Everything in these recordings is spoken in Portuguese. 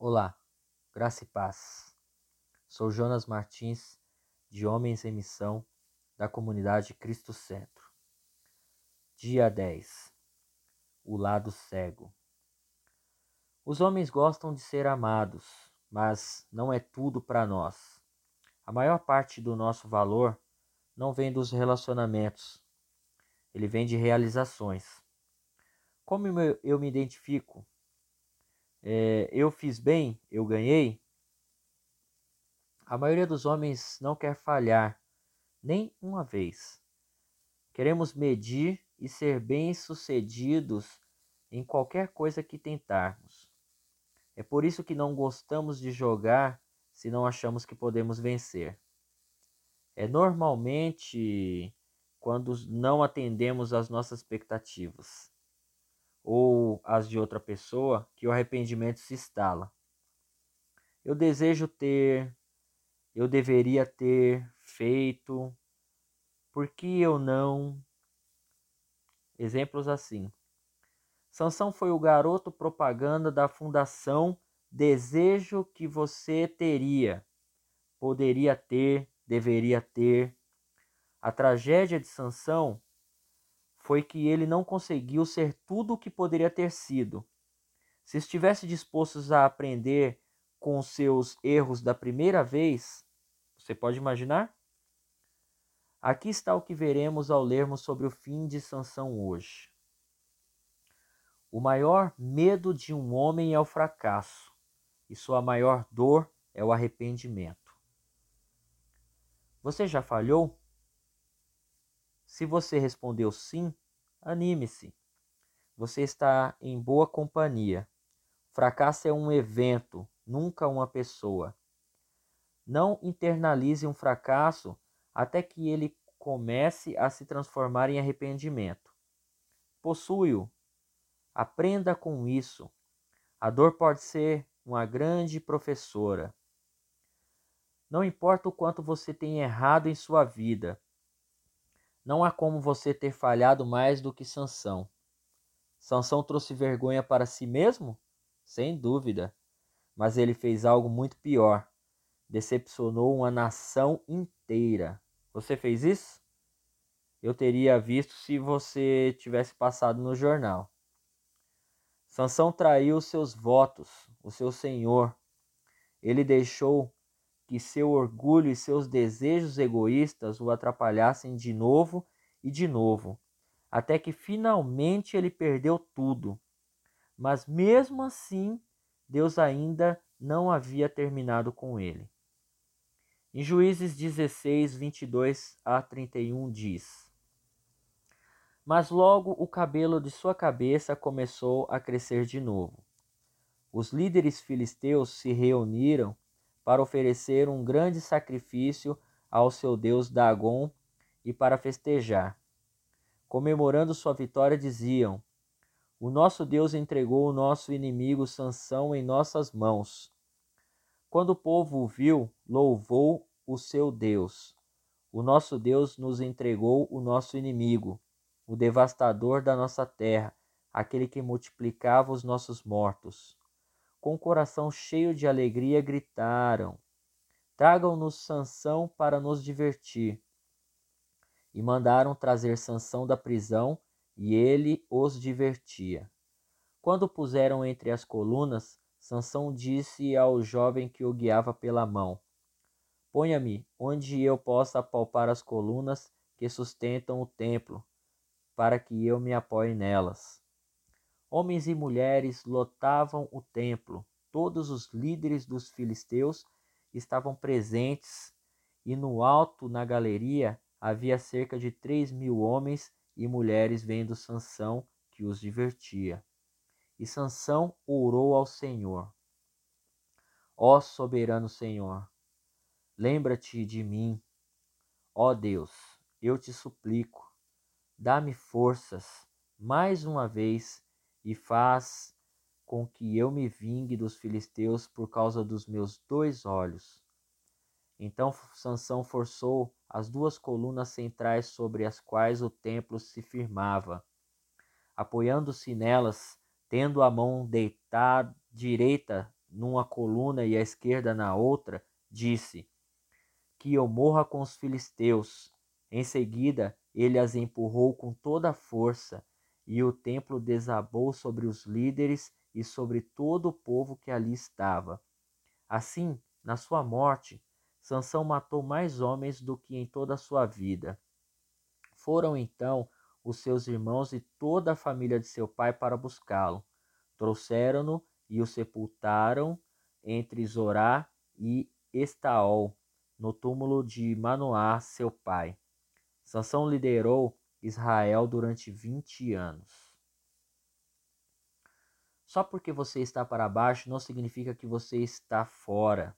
Olá, graça e paz. Sou Jonas Martins, de Homens em Missão, da comunidade Cristo Centro. Dia 10 O lado cego. Os homens gostam de ser amados, mas não é tudo para nós. A maior parte do nosso valor não vem dos relacionamentos, ele vem de realizações. Como eu me identifico é, eu fiz bem, eu ganhei. A maioria dos homens não quer falhar, nem uma vez. Queremos medir e ser bem-sucedidos em qualquer coisa que tentarmos. É por isso que não gostamos de jogar se não achamos que podemos vencer. É normalmente quando não atendemos às nossas expectativas ou as de outra pessoa que o arrependimento se instala. Eu desejo ter, eu deveria ter feito, por que eu não? Exemplos assim. Sansão foi o garoto propaganda da fundação Desejo que você teria, poderia ter, deveria ter. A tragédia de Sansão foi que ele não conseguiu ser tudo o que poderia ter sido. Se estivesse disposto a aprender com seus erros da primeira vez, você pode imaginar? Aqui está o que veremos ao lermos sobre o fim de Sansão hoje. O maior medo de um homem é o fracasso, e sua maior dor é o arrependimento. Você já falhou? Se você respondeu sim, anime-se. Você está em boa companhia. Fracasso é um evento, nunca uma pessoa. Não internalize um fracasso até que ele comece a se transformar em arrependimento. Possui-o. Aprenda com isso. A dor pode ser uma grande professora. Não importa o quanto você tem errado em sua vida, não há como você ter falhado mais do que Sansão. Sansão trouxe vergonha para si mesmo? Sem dúvida. Mas ele fez algo muito pior. Decepcionou uma nação inteira. Você fez isso? Eu teria visto se você tivesse passado no jornal. Sansão traiu seus votos, o seu senhor. Ele deixou que seu orgulho e seus desejos egoístas o atrapalhassem de novo e de novo, até que finalmente ele perdeu tudo. Mas mesmo assim, Deus ainda não havia terminado com ele. Em Juízes 16, 22 a 31 diz: Mas logo o cabelo de sua cabeça começou a crescer de novo. Os líderes filisteus se reuniram para oferecer um grande sacrifício ao seu deus Dagon e para festejar. Comemorando sua vitória, diziam: O nosso Deus entregou o nosso inimigo Sansão em nossas mãos. Quando o povo o viu, louvou o seu Deus. O nosso Deus nos entregou o nosso inimigo, o devastador da nossa terra, aquele que multiplicava os nossos mortos com o coração cheio de alegria, gritaram: Tragam-nos Sansão para nos divertir. E mandaram trazer Sansão da prisão, e ele os divertia. Quando o puseram entre as colunas, Sansão disse ao jovem que o guiava pela mão: Ponha-me onde eu possa palpar as colunas que sustentam o templo, para que eu me apoie nelas. Homens e mulheres lotavam o templo, todos os líderes dos filisteus estavam presentes, e no alto, na galeria, havia cerca de três mil homens e mulheres vendo Sansão, que os divertia. E Sansão orou ao Senhor. Ó soberano Senhor, lembra-te de mim. Ó Deus, eu te suplico, dá-me forças mais uma vez e faz com que eu me vingue dos filisteus por causa dos meus dois olhos. Então Sansão forçou as duas colunas centrais sobre as quais o templo se firmava. Apoiando-se nelas, tendo a mão deitada direita numa coluna e a esquerda na outra, disse: Que eu morra com os filisteus. Em seguida, ele as empurrou com toda a força, e o templo desabou sobre os líderes e sobre todo o povo que ali estava. Assim, na sua morte, Sansão matou mais homens do que em toda a sua vida. Foram então os seus irmãos e toda a família de seu pai para buscá-lo. Trouxeram-no e o sepultaram entre Zorá e Estaol, no túmulo de Manoá, seu pai. Sansão liderou Israel durante 20 anos. Só porque você está para baixo não significa que você está fora.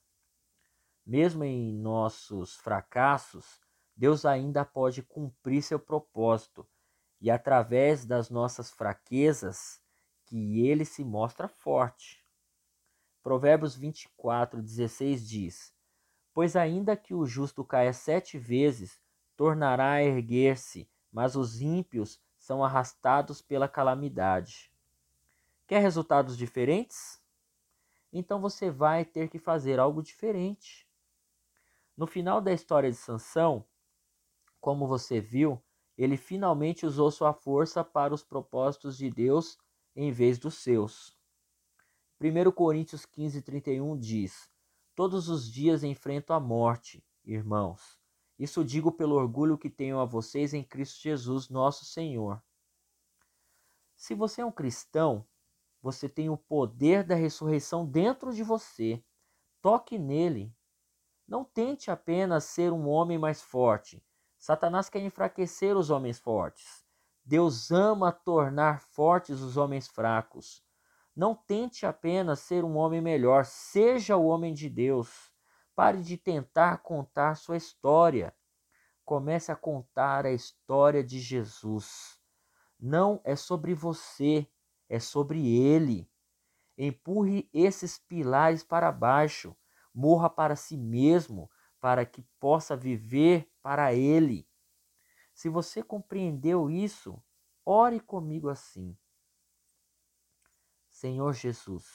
Mesmo em nossos fracassos, Deus ainda pode cumprir seu propósito e através das nossas fraquezas que ele se mostra forte. Provérbios 24, 16 diz: Pois ainda que o justo caia sete vezes, tornará a erguer-se, mas os ímpios são arrastados pela calamidade. Quer resultados diferentes? Então você vai ter que fazer algo diferente. No final da história de Sansão, como você viu, ele finalmente usou sua força para os propósitos de Deus em vez dos seus. 1 Coríntios 15, 31 diz: Todos os dias enfrento a morte, irmãos. Isso digo pelo orgulho que tenho a vocês em Cristo Jesus, nosso Senhor. Se você é um cristão, você tem o poder da ressurreição dentro de você. Toque nele. Não tente apenas ser um homem mais forte. Satanás quer enfraquecer os homens fortes. Deus ama tornar fortes os homens fracos. Não tente apenas ser um homem melhor, seja o homem de Deus. Pare de tentar contar sua história. Comece a contar a história de Jesus. Não é sobre você, é sobre ele. Empurre esses pilares para baixo. Morra para si mesmo para que possa viver para Ele. Se você compreendeu isso, ore comigo assim. Senhor Jesus,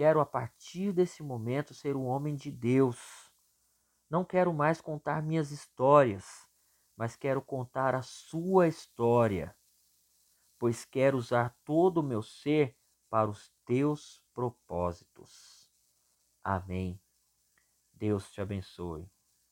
quero a partir desse momento ser um homem de Deus. Não quero mais contar minhas histórias, mas quero contar a Sua história, pois quero usar todo o meu ser para os teus propósitos. Amém. Deus te abençoe.